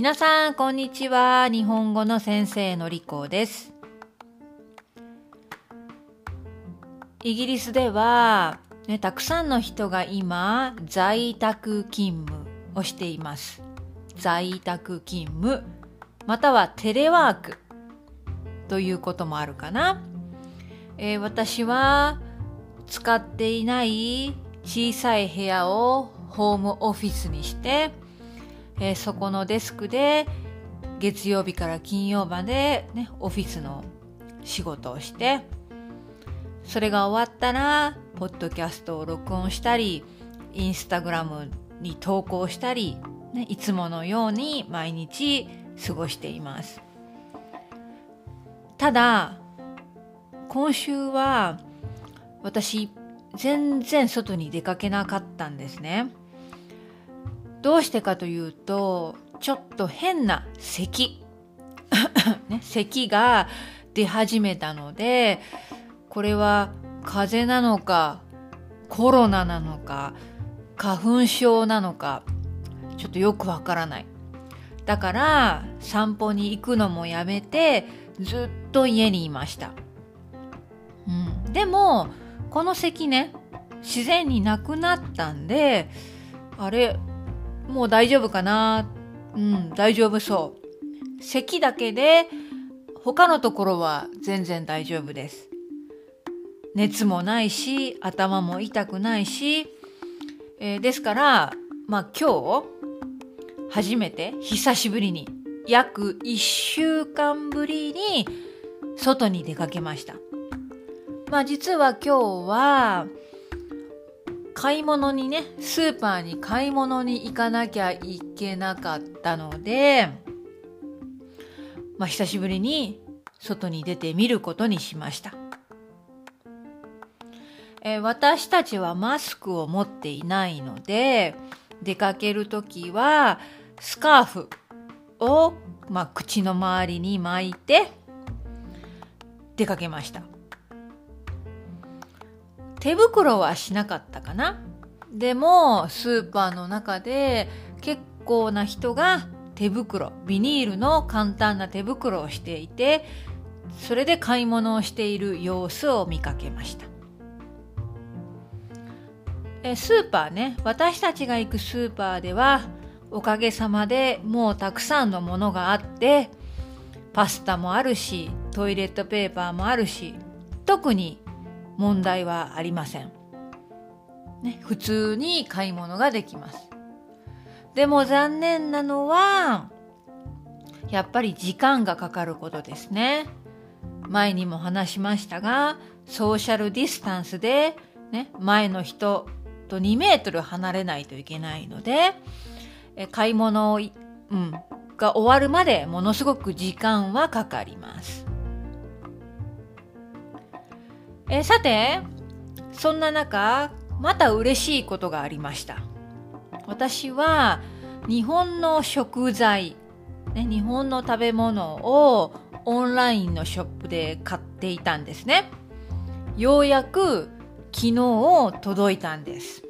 皆さん、こんにちは。日本語の先生のりこです。イギリスでは、ね、たくさんの人が今、在宅勤務をしています。在宅勤務、またはテレワークということもあるかな。えー私は使っていない小さい部屋をホームオフィスにして、えーそこのデスクで月曜日から金曜まで、ね、オフィスの仕事をしてそれが終わったらポッドキャストを録音したりインスタグラムに投稿したり、ね、いつものように毎日過ごしています。ただ今週は私全然外に出かけなかったんですね。どうしてかというとちょっと変な咳、ね、咳が出始めたのでこれは風邪なのかコロナなのか花粉症なのかちょっとよくわからない。だから散歩に行くのもやめてずっと家にいました、うん、でもこの咳ね自然になくなったんであれもう大丈夫かな？うん、大丈夫そう。咳だけで、他のところは全然大丈夫です。熱もないし、頭も痛くないし、えーですから、まあ今日、初めて、久しぶりに、約1週間ぶりに、外に出かけました。まあ実は今日は、買い物にね、スーパーに買い物に行かなきゃいけなかったので、まあ久しぶりに外に出てみることにしました。えー私たちはマスクを持っていないので、出かけるときはスカーフを、まあ、口の周りに巻いて出かけました。手袋はしなかったかな。でもスーパーの中で結構な人が手袋ビニールの簡単な手袋をしていてそれで買い物をしている様子を見かけました。えスーパーね。私たちが行くスーパーではおかげさまでもうたくさんのものがあってパスタもあるしトイレットペーパーもあるし特に問題はありません。ね、普通に買い物ができます。でも残念なのは、やっぱり時間がかかることですね。前にも話しましたが、ソーシャルディスタンスで、ね、前の人と2メートル離れないといけないので、え買い物を、うん、が終わるまでものすごく時間はかかります。えーさて、そんな中、また嬉しいことがありました。私は日本の食材、ね、日本の食べ物をオンラインのショップで買っていたんですね。ようやく昨日届いたんです。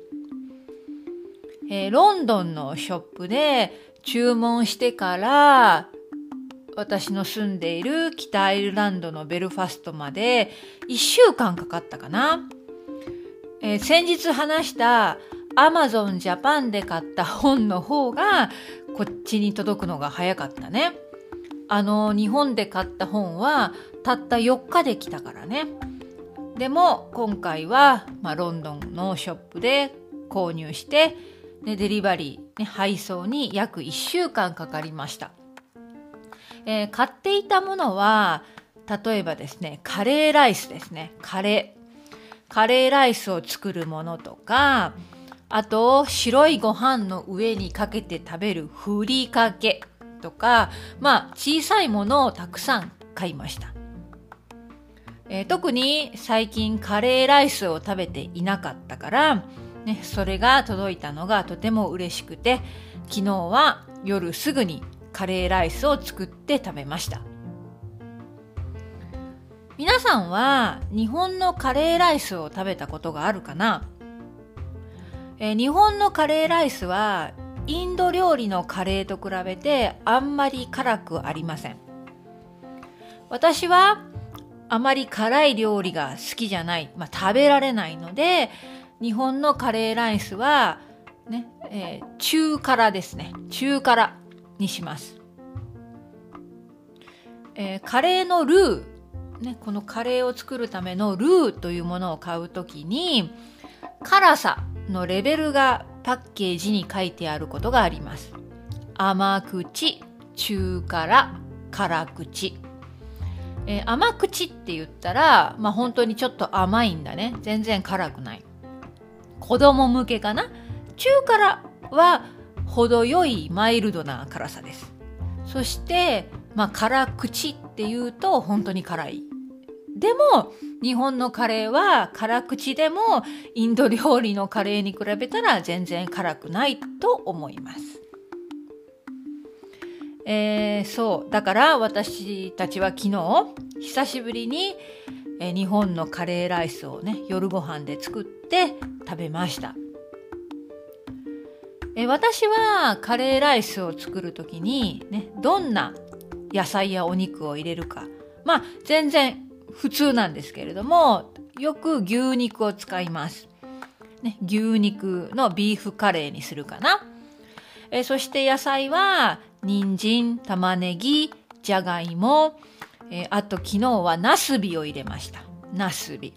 えーロンドンのショップで注文してから私の住んでいる北アイルランドのベルファストまで1週間かかったかな。えー先日話した Amazon Japan で買った本の方がこっちに届くのが早かったね。あの日本で買った本はたった4日で来たからね。でも今回は、まあ、ロンドンのショップで購入して、ね、デリバリー、ね、配送に約1週間かかりました。えー買っていたものは例えばですねカレーライスですね。カレー。カレーライスを作るものとかあと白いご飯の上にかけて食べるふりかけとかまあ小さいものをたくさん買いました、えー特に最近カレーライスを食べていなかったから、ね、それが届いたのがとても嬉しくて昨日は夜すぐにカレーライスを作って食べました。皆さんは日本のカレーライスを食べたことがあるかな、えー日本のカレーライスはインド料理のカレーと比べてあんまり辛くありません。私はあまり辛い料理が好きじゃない、まあ、食べられないので日本のカレーライスはね、えー、中辛ですね。中辛。にします、えー、カレーのルーね、このカレーを作るためのルーというものを買うときに辛さのレベルがパッケージに書いてあることがあります。甘口、中辛、辛口。えー、甘口って言ったら、まあ本当にちょっと甘いんだね。全然辛くない。子供向けかな中辛は程よいマイルドな辛さです。そして、まあ辛口っていうと本当に辛い。でも、日本のカレーは辛口でもインド料理のカレーに比べたら全然辛くないと思います。えー、そう。だから私たちは昨日、久しぶりに、えー、日本のカレーライスをね、夜ご飯で作って食べました。え、私はカレーライスを作るときに、ね、どんな野菜やお肉を入れるか。まあ、全然普通なんですけれども、よく牛肉を使います。ね、牛肉のビーフカレーにするかな。えそして野菜は、人参、玉ねぎ、じゃがいも、えあと昨日はナスビを入れました。ナスビ。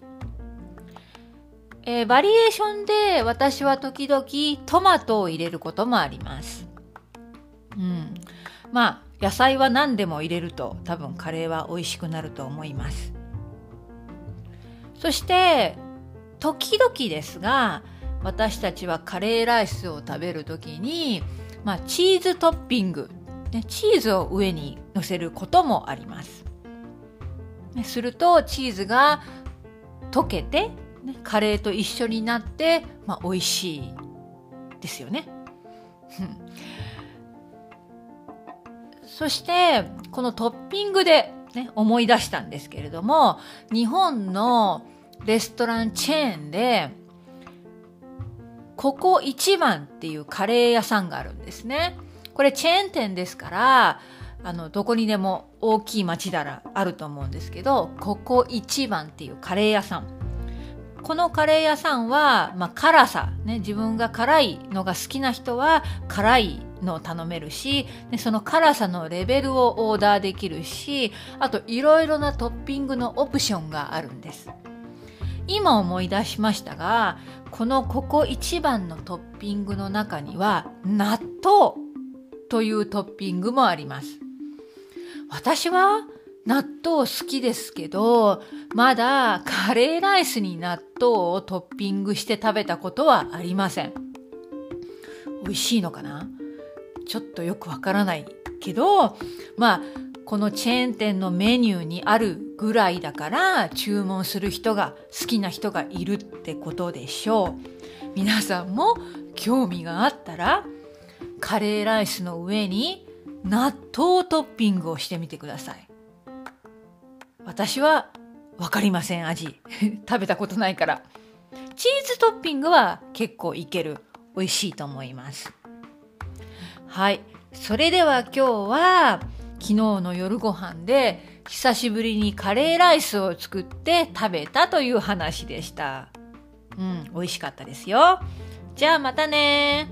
えー、バリエーションで私は時々トマトを入れることもあります。うん。まあ、野菜は何でも入れると多分カレーは美味しくなると思います。そして時々ですが私たちはカレーライスを食べる時に、まあ、チーズトッピング、ね、チーズを上に乗せることもあります。するとチーズが溶けて、ね、カレーと一緒になって、まあ、美味しいですよね。そしてこのトッピングで、ね、思い出したんですけれども日本のレストランチェーンで、ここ一番っていうカレー屋さんがあるんですね。これチェーン店ですから、あの、どこにでも大きい町ならあると思うんですけど、ここ一番っていうカレー屋さん。このカレー屋さんは、まあ、辛さ、ね、自分が辛いのが好きな人は辛いのを頼めるし、でその辛さのレベルをオーダーできるし、あといろいろなトッピングのオプションがあるんです。今思い出しましたがこのここ一番のトッピングの中には納豆というトッピングもあります私は納豆好きですけどまだカレーライスに納豆をトッピングして食べたことはありません。美味しいのかな？ちょっとよくわからないけどまあこのチェーン店のメニューにあるぐらいだから注文する人が好きな人がいるってことでしょう。皆さんも興味があったらカレーライスの上に納豆トッピングをしてみてください。私はわかりません味 食べたことないから。チーズトッピングは結構いける。美味しいと思います。はい。それでは今日は昨日の夜ご飯で久しぶりにカレーライスを作って食べたという話でした。うん、美味しかったですよ。じゃあまたね